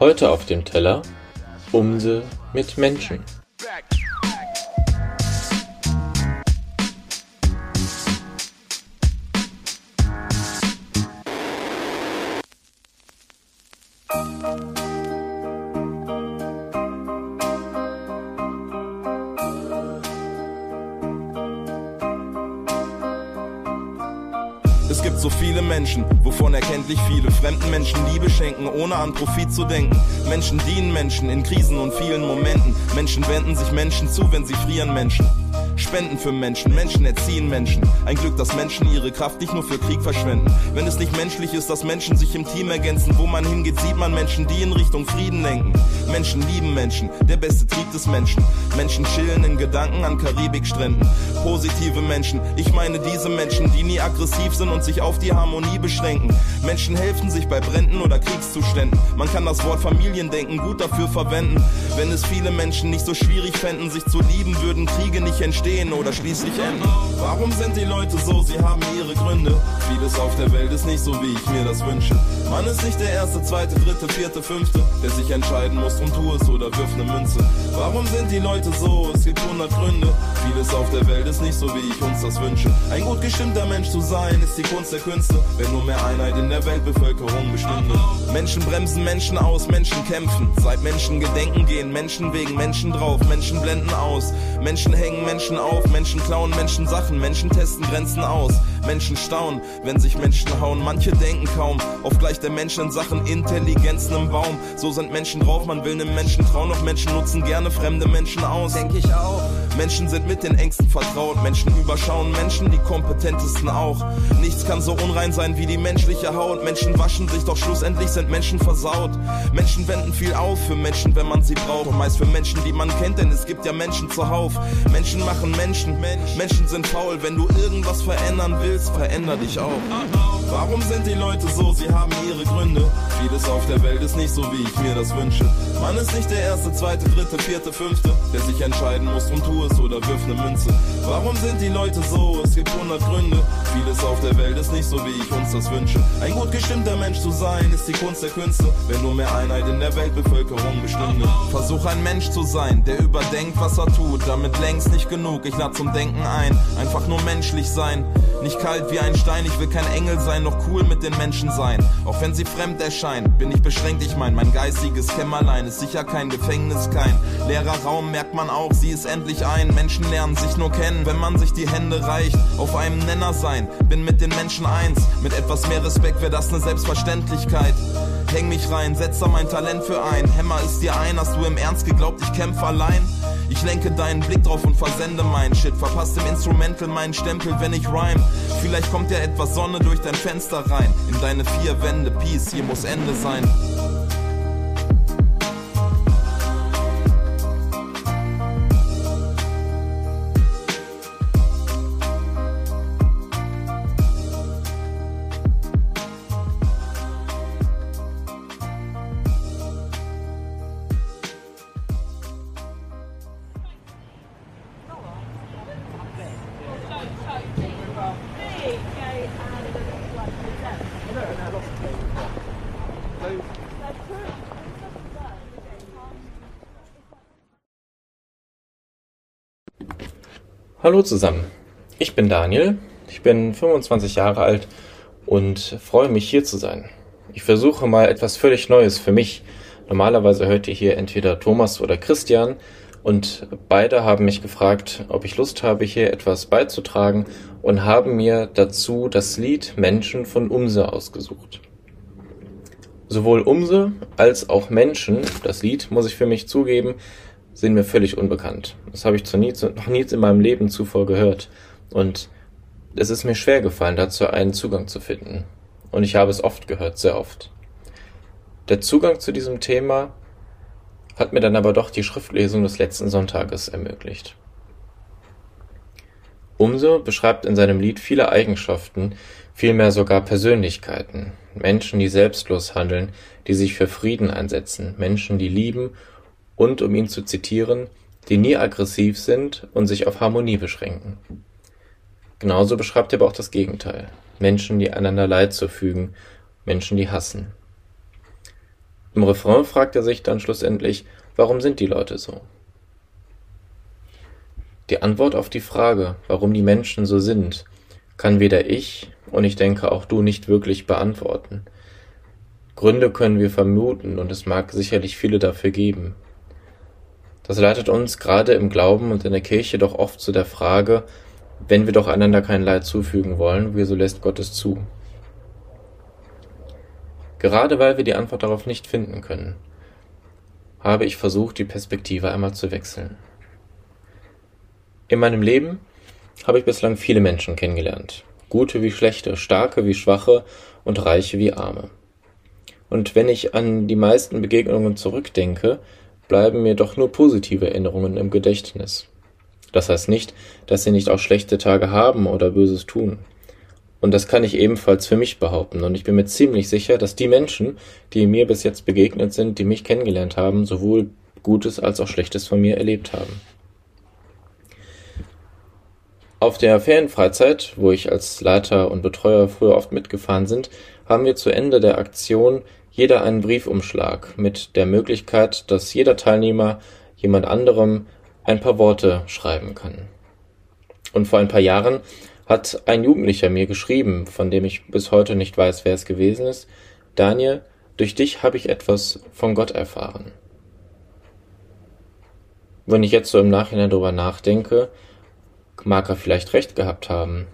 Heute auf dem Teller Umse mit Menschen. Menschen, wovon erkenntlich viele fremden Menschen Liebe schenken, ohne an Profit zu denken. Menschen dienen Menschen in Krisen und vielen Momenten. Menschen wenden sich Menschen zu, wenn sie frieren Menschen. Spenden für Menschen, Menschen erziehen Menschen. Ein Glück, dass Menschen ihre Kraft nicht nur für Krieg verschwenden. Wenn es nicht menschlich ist, dass Menschen sich im Team ergänzen, wo man hingeht, sieht man Menschen, die in Richtung Frieden lenken. Menschen lieben Menschen, der beste Trieb des Menschen. Menschen chillen in Gedanken an Karibikstränden. Positive Menschen, ich meine diese Menschen, die nie aggressiv sind und sich auf die Harmonie beschränken. Menschen helfen sich bei Bränden oder Kriegszuständen. Man kann das Wort Familiendenken gut dafür verwenden. Wenn es viele Menschen nicht so schwierig fänden, sich zu lieben, würden Kriege nicht entstehen entstehen oder schließlich enden. Warum sind die Leute so? Sie haben ihre Gründe. Vieles auf der Welt ist nicht so, wie ich mir das wünsche. Man ist nicht der erste, zweite, dritte, vierte, fünfte, der sich entscheiden muss und tu es oder wirf ne Münze. Warum sind die Leute so? Es gibt hundert Gründe. Vieles auf der Welt ist nicht so, wie ich uns das wünsche. Ein gut gestimmter Mensch zu sein, ist die Kunst der Künste. Wenn nur mehr Einheit in der Weltbevölkerung bestünde. Menschen bremsen Menschen aus, Menschen kämpfen. Seit Menschen gedenken gehen, Menschen wegen Menschen drauf, Menschen blenden aus. Menschen hängen Menschen auf, Menschen klauen Menschen Sachen, Menschen testen Grenzen aus. Menschen staunen, wenn sich Menschen hauen. Manche denken kaum auf gleich der Mensch in Sachen Intelligenzen im Baum. So sind Menschen drauf, man will nem Menschen trauen. Doch Menschen nutzen gerne fremde Menschen aus. Denk ich auch. Menschen sind mit den Ängsten vertraut. Menschen überschauen Menschen, die kompetentesten auch. Nichts kann so unrein sein wie die menschliche Haut. Menschen waschen sich, doch schlussendlich sind Menschen versaut. Menschen wenden viel auf für Menschen, wenn man sie braucht. Und meist für Menschen, die man kennt, denn es gibt ja Menschen zuhauf. Menschen machen Menschen. Menschen sind faul. Wenn du irgendwas verändern willst, veränder dich auch. Warum sind die Leute so? Sie haben ihre Gründe. Vieles auf der Welt ist nicht so, wie ich mir das wünsche. Man ist nicht der erste, zweite, dritte, vierte, fünfte, der sich entscheiden muss und tu es oder wirf ne Münze. Warum sind die Leute so? Es gibt hundert Gründe. Vieles auf der Welt ist nicht so, wie ich uns das wünsche. Ein gut gestimmter Mensch zu sein, ist die Kunst der Künste. Wenn nur mehr Einheit in der Weltbevölkerung bestünde. Versuch ein Mensch zu sein, der überdenkt, was er tut. Damit längst nicht genug, ich lade zum Denken ein. Einfach nur menschlich sein. Nicht kalt wie ein Stein, ich will kein Engel sein, noch cool mit den Menschen sein. Auch wenn sie fremd erscheinen, bin ich beschränkt, ich mein, mein geistiges Kämmerlein ist sicher kein Gefängnis, kein leerer Raum, merkt man auch, sie ist endlich ein. Menschen lernen sich nur kennen, wenn man sich die Hände reicht. Auf einem Nenner sein, bin mit den Menschen eins. Mit etwas mehr Respekt wäre das eine Selbstverständlichkeit. Häng mich rein, setz da mein Talent für ein. Hämmer ist dir ein, hast du im Ernst geglaubt, ich kämpfe allein? Ich lenke deinen Blick drauf und versende meinen Shit. Verpasst im Instrumental meinen Stempel, wenn ich rhyme. Vielleicht kommt ja etwas Sonne durch dein Fenster rein. In deine vier Wände, Peace, hier muss Ende sein. Hallo zusammen, ich bin Daniel, ich bin 25 Jahre alt und freue mich hier zu sein. Ich versuche mal etwas völlig Neues für mich. Normalerweise hört ihr hier entweder Thomas oder Christian und beide haben mich gefragt, ob ich Lust habe, hier etwas beizutragen und haben mir dazu das Lied Menschen von Umse ausgesucht. Sowohl Umse als auch Menschen, das Lied, muss ich für mich zugeben, sind mir völlig unbekannt. Das habe ich zu nie, noch nie in meinem Leben zuvor gehört. Und es ist mir schwer gefallen, dazu einen Zugang zu finden. Und ich habe es oft gehört, sehr oft. Der Zugang zu diesem Thema hat mir dann aber doch die Schriftlesung des letzten Sonntages ermöglicht. Umso beschreibt in seinem Lied viele Eigenschaften, vielmehr sogar Persönlichkeiten. Menschen, die selbstlos handeln, die sich für Frieden einsetzen, Menschen, die lieben und, um ihn zu zitieren, die nie aggressiv sind und sich auf Harmonie beschränken. Genauso beschreibt er aber auch das Gegenteil. Menschen, die einander Leid zufügen, Menschen, die hassen. Im Refrain fragt er sich dann schlussendlich, warum sind die Leute so? Die Antwort auf die Frage, warum die Menschen so sind, kann weder ich und ich denke auch du nicht wirklich beantworten. Gründe können wir vermuten und es mag sicherlich viele dafür geben. Das leitet uns gerade im Glauben und in der Kirche doch oft zu der Frage, wenn wir doch einander kein Leid zufügen wollen, wieso lässt Gott es zu? Gerade weil wir die Antwort darauf nicht finden können, habe ich versucht, die Perspektive einmal zu wechseln. In meinem Leben habe ich bislang viele Menschen kennengelernt. Gute wie schlechte, starke wie schwache und reiche wie arme. Und wenn ich an die meisten Begegnungen zurückdenke, bleiben mir doch nur positive Erinnerungen im Gedächtnis. Das heißt nicht, dass sie nicht auch schlechte Tage haben oder Böses tun. Und das kann ich ebenfalls für mich behaupten. Und ich bin mir ziemlich sicher, dass die Menschen, die mir bis jetzt begegnet sind, die mich kennengelernt haben, sowohl Gutes als auch Schlechtes von mir erlebt haben. Auf der Ferienfreizeit, wo ich als Leiter und Betreuer früher oft mitgefahren sind, haben wir zu Ende der Aktion jeder einen Briefumschlag mit der Möglichkeit, dass jeder Teilnehmer jemand anderem ein paar Worte schreiben kann. Und vor ein paar Jahren hat ein Jugendlicher mir geschrieben, von dem ich bis heute nicht weiß, wer es gewesen ist, Daniel, durch dich habe ich etwas von Gott erfahren. Wenn ich jetzt so im Nachhinein darüber nachdenke, mag er vielleicht recht gehabt haben.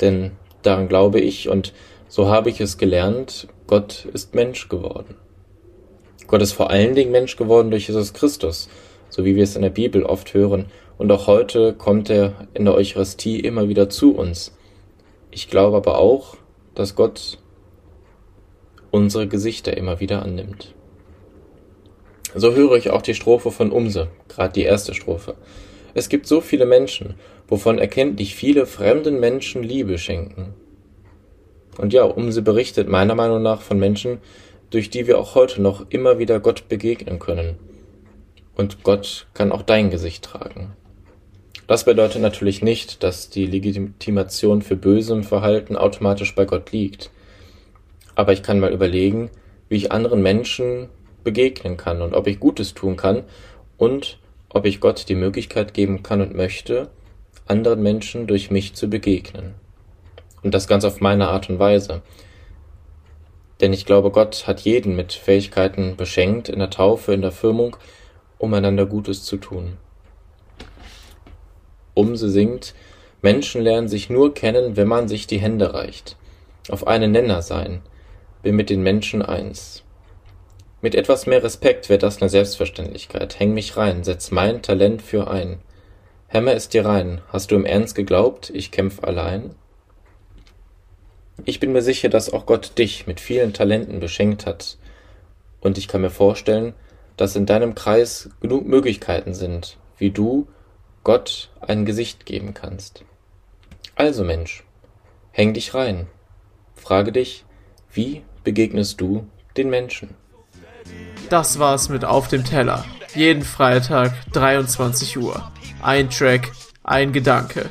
Denn daran glaube ich und so habe ich es gelernt, Gott ist Mensch geworden. Gott ist vor allen Dingen Mensch geworden durch Jesus Christus, so wie wir es in der Bibel oft hören, und auch heute kommt er in der Eucharistie immer wieder zu uns. Ich glaube aber auch, dass Gott unsere Gesichter immer wieder annimmt. So höre ich auch die Strophe von Umse, gerade die erste Strophe. Es gibt so viele Menschen, wovon erkenntlich viele fremden Menschen Liebe schenken. Und ja, Umse berichtet meiner Meinung nach von Menschen, durch die wir auch heute noch immer wieder Gott begegnen können. Und Gott kann auch dein Gesicht tragen. Das bedeutet natürlich nicht, dass die Legitimation für bösem Verhalten automatisch bei Gott liegt. Aber ich kann mal überlegen, wie ich anderen Menschen begegnen kann und ob ich Gutes tun kann und ob ich Gott die Möglichkeit geben kann und möchte, anderen Menschen durch mich zu begegnen. Und das ganz auf meine Art und Weise. Denn ich glaube, Gott hat jeden mit Fähigkeiten beschenkt, in der Taufe, in der Firmung, um einander Gutes zu tun. Umse singt, Menschen lernen sich nur kennen, wenn man sich die Hände reicht. Auf einen Nenner sein, bin mit den Menschen eins. Mit etwas mehr Respekt wird das ne Selbstverständlichkeit. Häng mich rein, setz mein Talent für ein. Hämmer es dir rein, hast du im Ernst geglaubt, ich kämpf allein? Ich bin mir sicher, dass auch Gott dich mit vielen Talenten beschenkt hat. Und ich kann mir vorstellen, dass in deinem Kreis genug Möglichkeiten sind, wie du Gott ein Gesicht geben kannst. Also Mensch, häng dich rein. Frage dich, wie begegnest du den Menschen? Das war's mit Auf dem Teller. Jeden Freitag 23 Uhr. Ein Track, ein Gedanke.